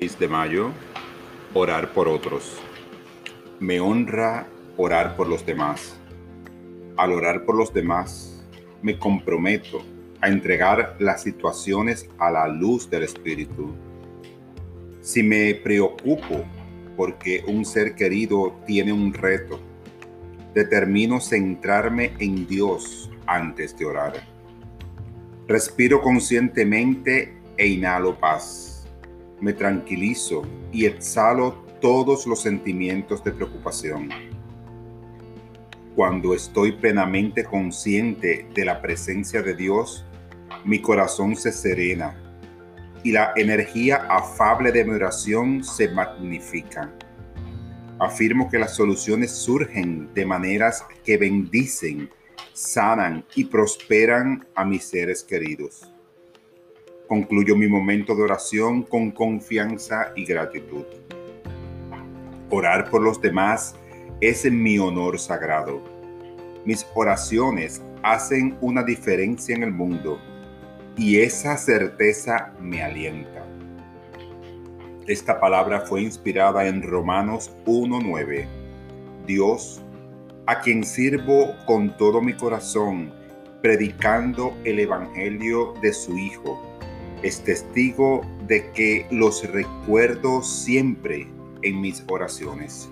6 de mayo, orar por otros. Me honra orar por los demás. Al orar por los demás, me comprometo a entregar las situaciones a la luz del Espíritu. Si me preocupo porque un ser querido tiene un reto, determino centrarme en Dios antes de orar. Respiro conscientemente e inhalo paz me tranquilizo y exhalo todos los sentimientos de preocupación. Cuando estoy plenamente consciente de la presencia de Dios, mi corazón se serena y la energía afable de mi oración se magnifica. Afirmo que las soluciones surgen de maneras que bendicen, sanan y prosperan a mis seres queridos. Concluyo mi momento de oración con confianza y gratitud. Orar por los demás es mi honor sagrado. Mis oraciones hacen una diferencia en el mundo y esa certeza me alienta. Esta palabra fue inspirada en Romanos 1.9. Dios, a quien sirvo con todo mi corazón, predicando el Evangelio de su Hijo es testigo de que los recuerdo siempre en mis oraciones.